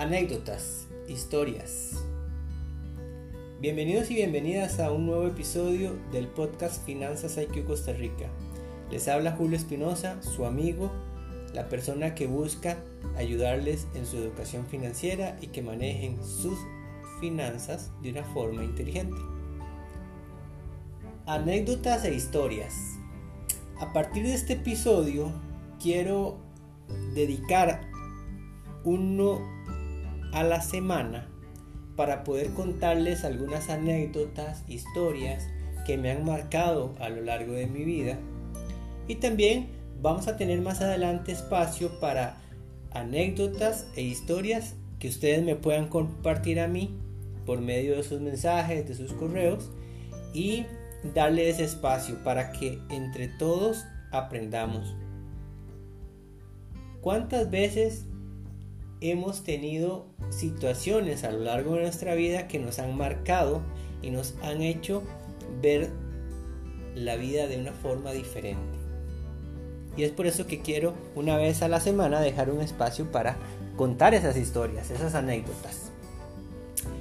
anécdotas, historias. Bienvenidos y bienvenidas a un nuevo episodio del podcast Finanzas IQ Costa Rica. Les habla Julio Espinosa, su amigo, la persona que busca ayudarles en su educación financiera y que manejen sus finanzas de una forma inteligente. Anécdotas e historias. A partir de este episodio quiero dedicar uno a la semana para poder contarles algunas anécdotas, historias que me han marcado a lo largo de mi vida. Y también vamos a tener más adelante espacio para anécdotas e historias que ustedes me puedan compartir a mí por medio de sus mensajes, de sus correos y darle ese espacio para que entre todos aprendamos. ¿Cuántas veces hemos tenido situaciones a lo largo de nuestra vida que nos han marcado y nos han hecho ver la vida de una forma diferente. Y es por eso que quiero una vez a la semana dejar un espacio para contar esas historias, esas anécdotas.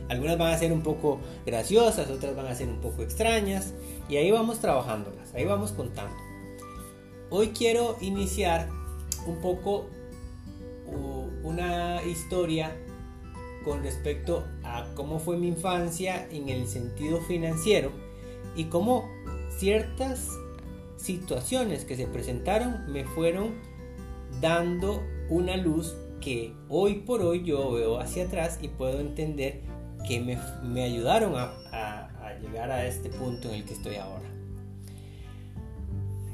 Algunas van a ser un poco graciosas, otras van a ser un poco extrañas y ahí vamos trabajándolas, ahí vamos contando. Hoy quiero iniciar un poco una historia con respecto a cómo fue mi infancia en el sentido financiero y cómo ciertas situaciones que se presentaron me fueron dando una luz que hoy por hoy yo veo hacia atrás y puedo entender que me, ayudaron a, a llegar a este punto en el que estoy ahora.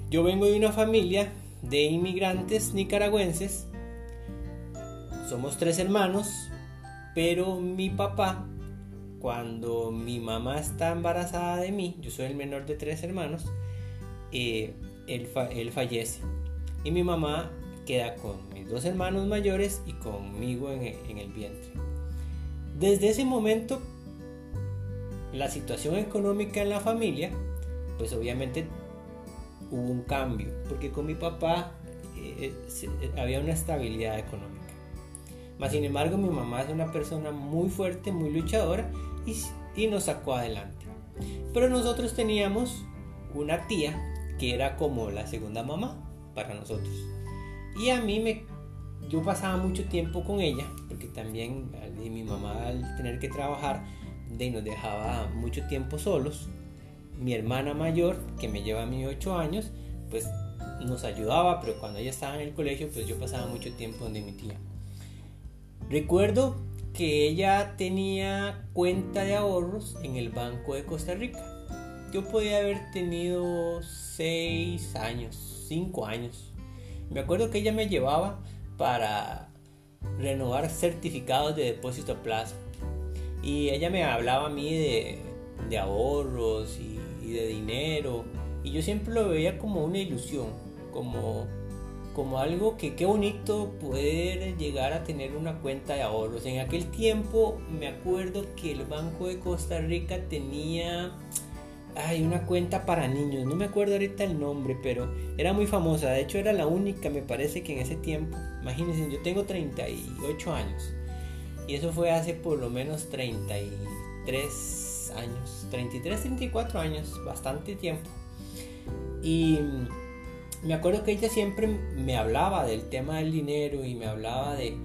Yo vengo de una familia de inmigrantes nicaragüenses somos tres hermanos, pero mi papá, cuando mi mamá está embarazada de mí, yo soy el menor de tres hermanos, eh, él, fallece. Y mi mamá queda con mis dos hermanos mayores y conmigo en en el vientre. Desde ese momento, la situación económica en la familia, pues obviamente hubo un cambio, porque con mi papá eh, había una estabilidad económica. Mas sin embargo mi mamá es una persona muy fuerte, muy luchadora y, y nos sacó adelante. Pero nosotros teníamos una tía que era como la segunda mamá para nosotros. Y a mí me yo pasaba mucho tiempo con ella, porque también mi mamá al tener que trabajar de, nos dejaba mucho tiempo solos. Mi hermana mayor, que me lleva a mí 8 años, pues nos ayudaba, pero cuando ella estaba en el colegio, pues yo pasaba mucho tiempo donde mi tía. Recuerdo que ella tenía cuenta de ahorros en el Banco de Costa Rica. Yo podía haber tenido 6 años, 5 años. Me acuerdo que ella me llevaba para renovar certificados de depósito a plazo. Y ella me hablaba a mí de, ahorros y de dinero. Y yo siempre lo veía como una ilusión, como como algo que qué bonito poder llegar a tener una cuenta de ahorros. En aquel tiempo me acuerdo que el Banco de Costa Rica tenía ay, una cuenta para niños, no me acuerdo ahorita el nombre, pero era muy famosa, de hecho era la única, me parece que en ese tiempo, imagínense, yo tengo 38 años. Y eso fue hace por lo menos 33 años, 33, 34 años, bastante tiempo. Y me acuerdo que ella siempre me hablaba del tema del dinero y me hablaba de,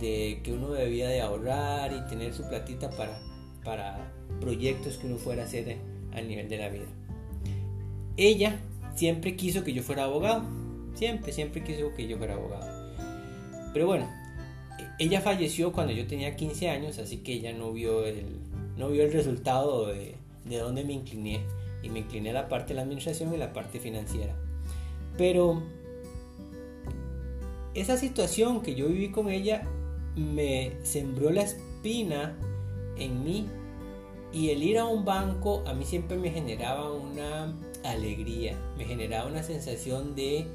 que uno debía de ahorrar y tener su platita para, proyectos que uno fuera a hacer a nivel de la vida. Ella siempre quiso que yo fuera abogado, siempre, siempre quiso que yo fuera abogado. Pero bueno, ella falleció cuando yo tenía 15 años, así que ella no vio el, no vio el resultado de, de dónde me incliné. Y me incliné a la parte de la administración y la parte financiera. Pero esa situación que yo viví con ella me sembró la espina en mí y el ir a un banco a mí siempre me generaba una alegría, me generaba una sensación de,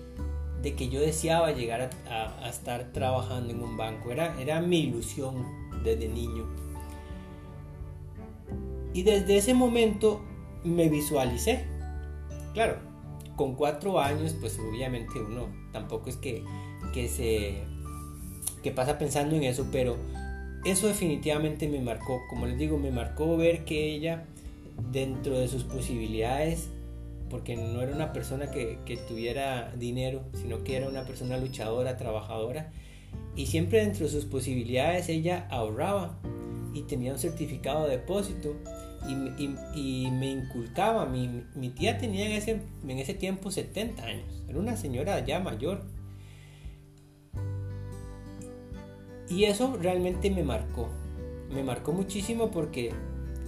que yo deseaba llegar a, estar trabajando en un banco, era, era mi ilusión desde niño. Y desde ese momento me visualicé. Claro, con cuatro años, pues obviamente uno tampoco es que, que se que pasa pensando en eso, pero eso definitivamente me marcó, como les digo, me marcó ver que ella, dentro de sus posibilidades, porque no era una persona que, tuviera dinero, sino que era una persona luchadora, trabajadora, y siempre dentro de sus posibilidades ella ahorraba y tenía un certificado de depósito y, me inculcaba, mi, mi, tía tenía en ese, en ese tiempo 70 años, era una señora ya mayor. Y eso realmente me marcó, me marcó muchísimo porque,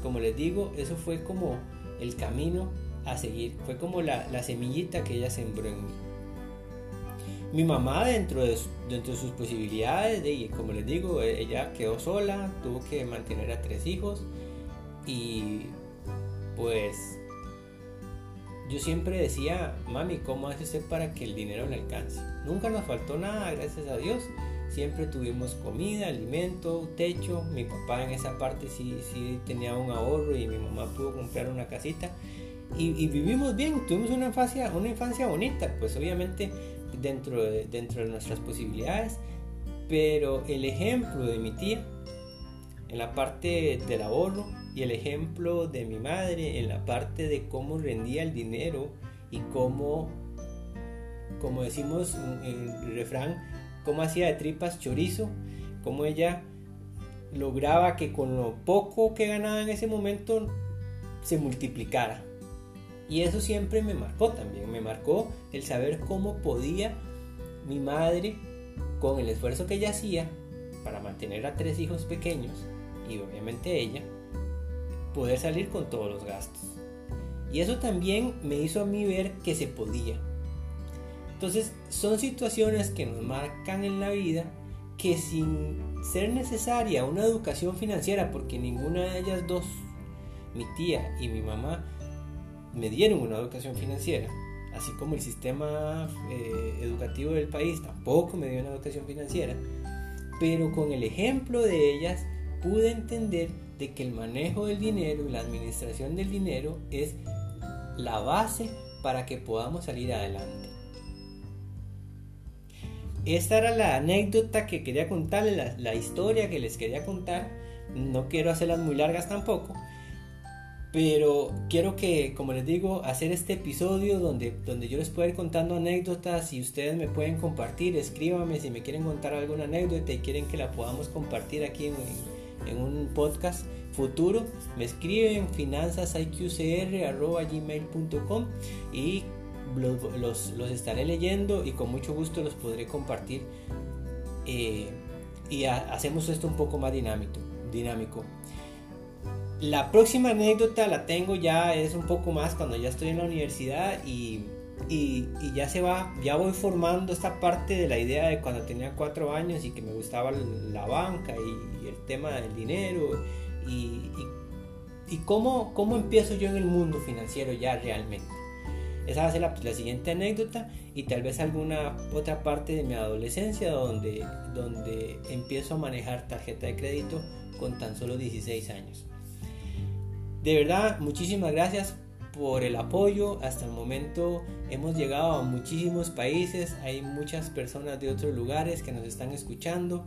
como les digo, eso fue como el camino a seguir, fue como la, semillita que ella sembró en mí. Mi mamá dentro de, dentro de sus posibilidades, de, como les digo, ella quedó sola, tuvo que mantener a tres hijos y pues yo siempre decía, mami, ¿cómo hace usted para que el dinero le alcance? Nunca nos faltó nada, gracias a Dios. Siempre tuvimos comida, alimento, techo. Mi papá en esa parte sí, sí tenía un ahorro y mi mamá pudo comprar una casita. Y, vivimos bien, tuvimos una infancia, una infancia bonita, pues obviamente dentro de, dentro de nuestras posibilidades. Pero el ejemplo de mi tía en la parte del ahorro y el ejemplo de mi madre en la parte de cómo rendía el dinero y cómo, como decimos en el refrán, cómo hacía de tripas chorizo, cómo ella lograba que con lo poco que ganaba en ese momento se multiplicara. Y eso siempre me marcó también, me marcó el saber cómo podía mi madre, con el esfuerzo que ella hacía para mantener a tres hijos pequeños, y obviamente ella, poder salir con todos los gastos. Y eso también me hizo a mí ver que se podía. Entonces son situaciones que nos marcan en la vida que sin ser necesaria una educación financiera, porque ninguna de ellas dos, mi tía y mi mamá, me dieron una educación financiera, así como el sistema eh, educativo del país tampoco me dio una educación financiera, pero con el ejemplo de ellas pude entender de que el manejo del dinero y la administración del dinero es la base para que podamos salir adelante. Esta era la anécdota que quería contarles, la, historia que les quería contar. No quiero hacerlas muy largas tampoco, pero quiero que, como les digo, hacer este episodio donde, donde yo les pueda ir contando anécdotas y ustedes me pueden compartir, escríbanme si me quieren contar alguna anécdota y quieren que la podamos compartir aquí en, en, un podcast futuro. Me escriben finanzasiqcr.gmail.com y los, los, los, estaré leyendo y con mucho gusto los podré compartir. Eh, y hacemos esto un poco más dinámico. dinámico. La próxima anécdota la tengo ya, es un poco más cuando ya estoy en la universidad y, y, ya se va, ya voy formando esta parte de la idea de cuando tenía cuatro años y que me gustaba la banca y, el tema del dinero y, cómo, cómo empiezo yo en el mundo financiero ya realmente. Esa va a ser la, la, siguiente anécdota y tal vez alguna otra parte de mi adolescencia donde, donde empiezo a manejar tarjeta de crédito con tan solo 16 años. De verdad, muchísimas gracias por el apoyo. Hasta el momento hemos llegado a muchísimos países. Hay muchas personas de otros lugares que nos están escuchando.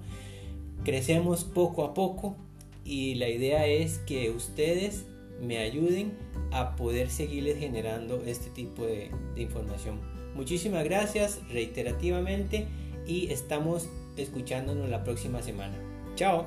Crecemos poco a poco y la idea es que ustedes me ayuden a poder seguirles generando este tipo de, de información. Muchísimas gracias reiterativamente y estamos escuchándonos la próxima semana. Chao.